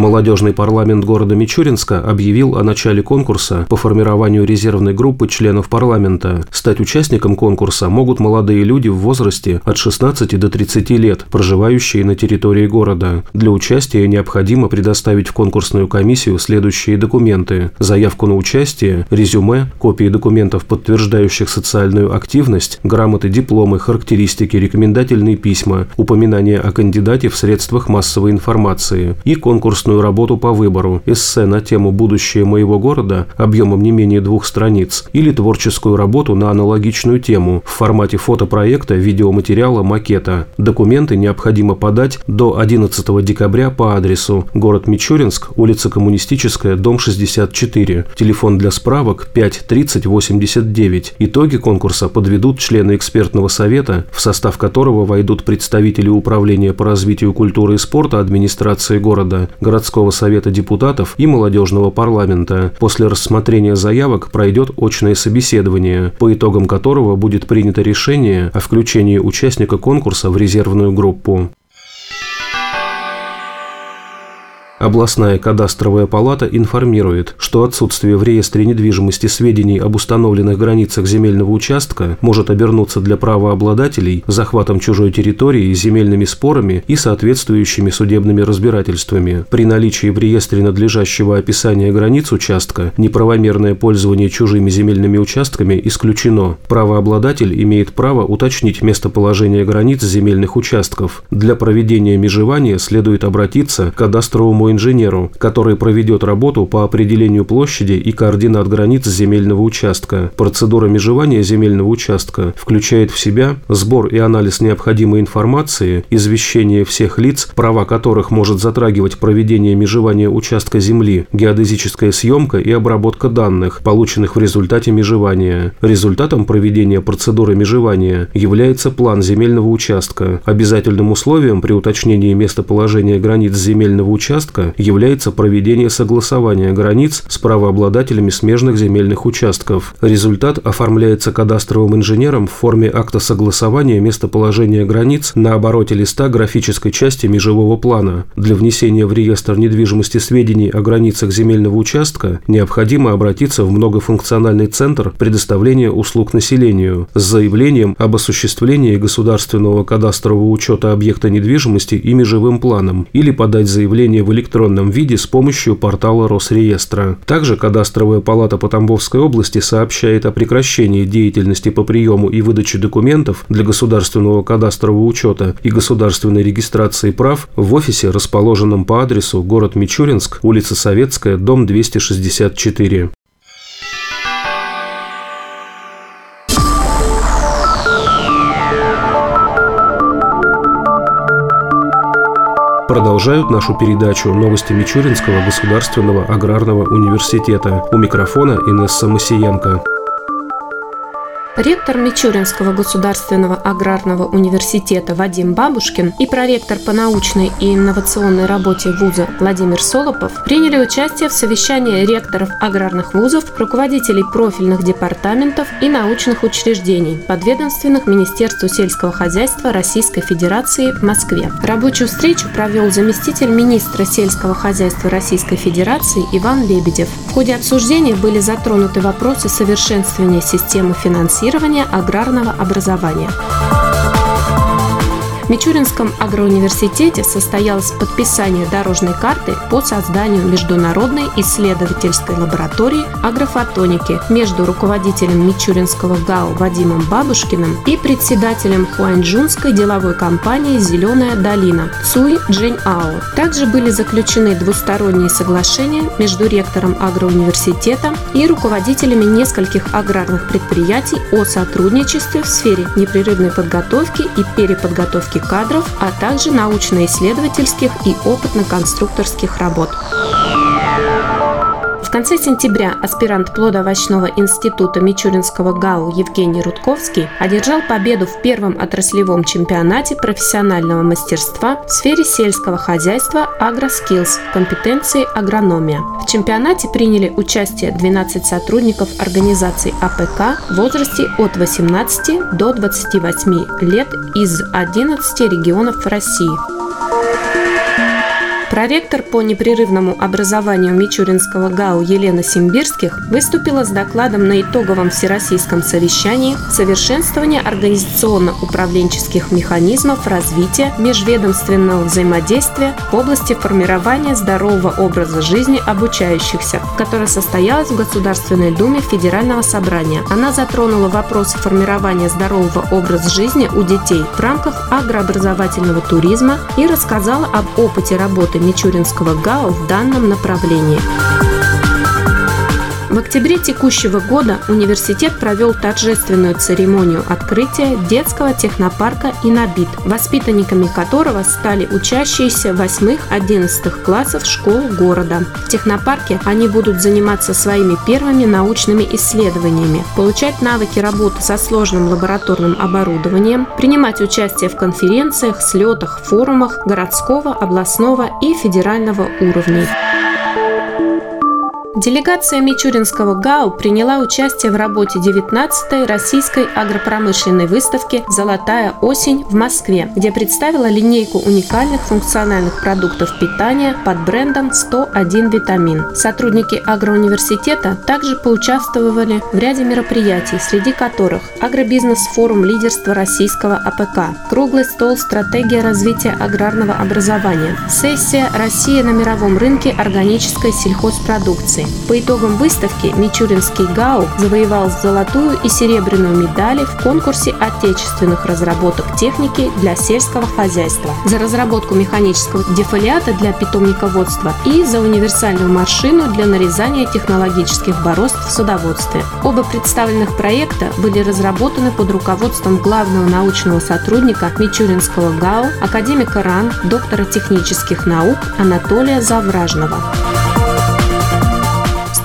Молодежный парламент города Мичуринска объявил о начале конкурса по формированию резервной группы членов парламента. Стать участником конкурса могут молодые люди в возрасте от 16 до 30 лет, проживающие на территории города. Для участия необходимо предоставить в конкурсную комиссию следующие документы. Заявку на участие, резюме, копии документов, подтверждающих социальную активность, грамоты, дипломы, характеристики, рекомендательные письма, упоминания о кандидате в средствах массовой информации и конкурсную конкурсную работу по выбору, эссе на тему «Будущее моего города» объемом не менее двух страниц или творческую работу на аналогичную тему в формате фотопроекта, видеоматериала, макета. Документы необходимо подать до 11 декабря по адресу город Мичуринск, улица Коммунистическая, дом 64, телефон для справок 5 30 89. Итоги конкурса подведут члены экспертного совета, в состав которого войдут представители Управления по развитию культуры и спорта администрации города, городского совета депутатов и молодежного парламента. После рассмотрения заявок пройдет очное собеседование, по итогам которого будет принято решение о включении участника конкурса в резервную группу. Областная кадастровая палата информирует, что отсутствие в реестре недвижимости сведений об установленных границах земельного участка может обернуться для правообладателей захватом чужой территории, земельными спорами и соответствующими судебными разбирательствами. При наличии в реестре надлежащего описания границ участка неправомерное пользование чужими земельными участками исключено. Правообладатель имеет право уточнить местоположение границ земельных участков. Для проведения межевания следует обратиться к кадастровому инженеру, который проведет работу по определению площади и координат границ земельного участка. Процедура межевания земельного участка включает в себя сбор и анализ необходимой информации, извещение всех лиц, права которых может затрагивать проведение межевания участка земли, геодезическая съемка и обработка данных, полученных в результате межевания. Результатом проведения процедуры межевания является план земельного участка. Обязательным условием при уточнении местоположения границ земельного участка порядка является проведение согласования границ с правообладателями смежных земельных участков. Результат оформляется кадастровым инженером в форме акта согласования местоположения границ на обороте листа графической части межевого плана. Для внесения в реестр недвижимости сведений о границах земельного участка необходимо обратиться в многофункциональный центр предоставления услуг населению с заявлением об осуществлении государственного кадастрового учета объекта недвижимости и межевым планом или подать заявление в электронном электронном виде с помощью портала Росреестра. Также Кадастровая палата по Тамбовской области сообщает о прекращении деятельности по приему и выдаче документов для государственного кадастрового учета и государственной регистрации прав в офисе, расположенном по адресу город Мичуринск, улица Советская, дом 264. Продолжают нашу передачу новости Мичуринского государственного аграрного университета. У микрофона Инесса Масиенко. Ректор Мичуринского государственного аграрного университета Вадим Бабушкин и проректор по научной и инновационной работе вуза Владимир Солопов приняли участие в совещании ректоров аграрных вузов, руководителей профильных департаментов и научных учреждений, подведомственных Министерству сельского хозяйства Российской Федерации в Москве. Рабочую встречу провел заместитель министра сельского хозяйства Российской Федерации Иван Лебедев. В ходе обсуждения были затронуты вопросы совершенствования системы финансирования финансирования аграрного образования. Мичуринском агроуниверситете состоялось подписание дорожной карты по созданию Международной исследовательской лаборатории агрофотоники между руководителем Мичуринского ГАУ Вадимом Бабушкиным и председателем Хуанчжунской деловой компании «Зеленая долина» Цуй Джень Ао. Также были заключены двусторонние соглашения между ректором агроуниверситета и руководителями нескольких аграрных предприятий о сотрудничестве в сфере непрерывной подготовки и переподготовки кадров, а также научно-исследовательских и опытно-конструкторских работ В конце сентября аспирант плодоовощного института Мичуринского ГАУ Евгений Рудковский одержал победу в первом отраслевом чемпионате профессионального мастерства в сфере сельского хозяйства «Агроскиллз» компетенции агрономия. В чемпионате приняли участие 12 сотрудников организаций АПК в возрасте от 18 до 28 лет из 11 регионов России. Проректор по непрерывному образованию Мичуринского ГАУ Елена Симбирских выступила с докладом на итоговом всероссийском совещании «Совершенствование организационно-управленческих механизмов развития межведомственного взаимодействия в области формирования здорового образа жизни обучающихся», которое состоялось в Государственной Думе Федерального собрания. Она затронула вопросы формирования здорового образа жизни у детей в рамках агрообразовательного туризма и рассказала об опыте работы Мичуринского ГАУ в данном направлении. В октябре текущего года университет провел торжественную церемонию открытия детского технопарка «Инобит», воспитанниками которого стали учащиеся 8-11 классов школ города. В технопарке они будут заниматься своими первыми научными исследованиями, получать навыки работы со сложным лабораторным оборудованием, принимать участие в конференциях, слетах, форумах городского, областного и федерального уровней. Делегация Мичуринского ГАУ приняла участие в работе 19-й российской агропромышленной выставки «Золотая осень» в Москве, где представила линейку уникальных функциональных продуктов питания под брендом 101 витамин. Сотрудники агроуниверситета также поучаствовали в ряде мероприятий, среди которых агробизнес-форум лидерства российского АПК, круглый стол «Стратегия развития аграрного образования», сессия «Россия на мировом рынке органической сельхозпродукции». По итогам выставки Мичуринский ГАУ завоевал золотую и серебряную медали в конкурсе отечественных разработок техники для сельского хозяйства за разработку механического дефолиата для питомниководства и за универсальную машину для нарезания технологических борозд в судоводстве. Оба представленных проекта были разработаны под руководством главного научного сотрудника Мичуринского ГАУ, академика РАН, доктора технических наук Анатолия Завражного.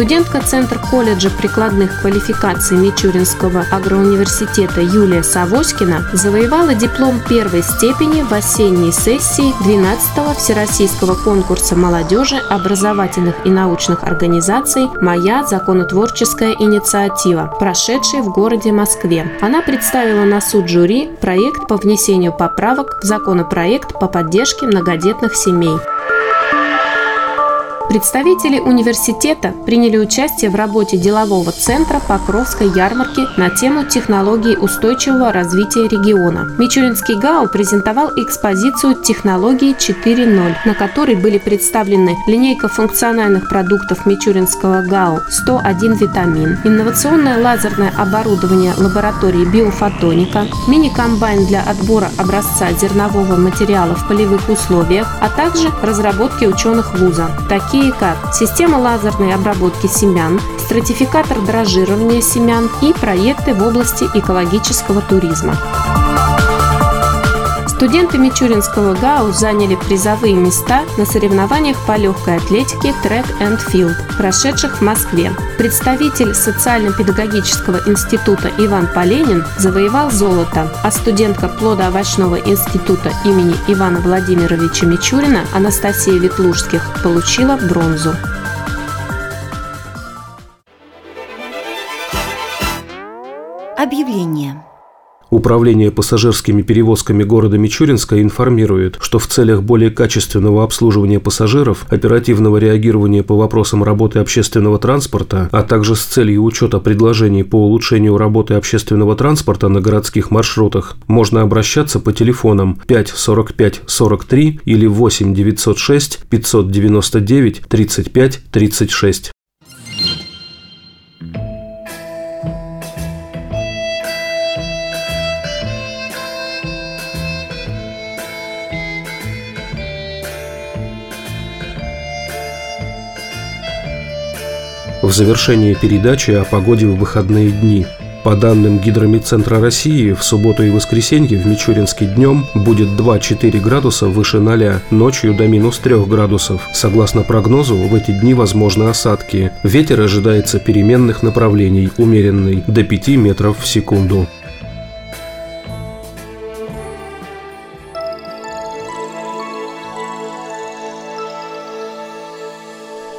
Студентка Центр колледжа прикладных квалификаций Мичуринского агроуниверситета Юлия Савоськина завоевала диплом первой степени в осенней сессии 12-го Всероссийского конкурса молодежи образовательных и научных организаций «Моя законотворческая инициатива», прошедшей в городе Москве. Она представила на суд жюри проект по внесению поправок в законопроект по поддержке многодетных семей. Представители университета приняли участие в работе делового центра Покровской ярмарки на тему технологий устойчивого развития региона. Мичуринский ГАУ презентовал экспозицию «Технологии 4.0», на которой были представлены линейка функциональных продуктов Мичуринского ГАУ 101 витамин, инновационное лазерное оборудование лаборатории биофотоника, мини-комбайн для отбора образца зернового материала в полевых условиях, а также разработки ученых вуза. Такие такие как система лазерной обработки семян, стратификатор дрожжирования семян и проекты в области экологического туризма. Студенты Мичуринского ГАУ заняли призовые места на соревнованиях по легкой атлетике Track and Field, прошедших в Москве. Представитель социально-педагогического института Иван Поленин завоевал золото, а студентка плодоовощного института имени Ивана Владимировича Мичурина Анастасия Ветлужских получила бронзу. Объявление. Управление пассажирскими перевозками города Мичуринска информирует, что в целях более качественного обслуживания пассажиров, оперативного реагирования по вопросам работы общественного транспорта, а также с целью учета предложений по улучшению работы общественного транспорта на городских маршрутах, можно обращаться по телефонам 5 45 43 или 8 906 599 35 36. В завершении передачи о погоде в выходные дни. По данным Гидромедцентра России, в субботу и воскресенье в Мичуринске днем будет 2-4 градуса выше 0, ночью до минус 3 градусов. Согласно прогнозу, в эти дни возможны осадки. Ветер ожидается переменных направлений, умеренный, до 5 метров в секунду.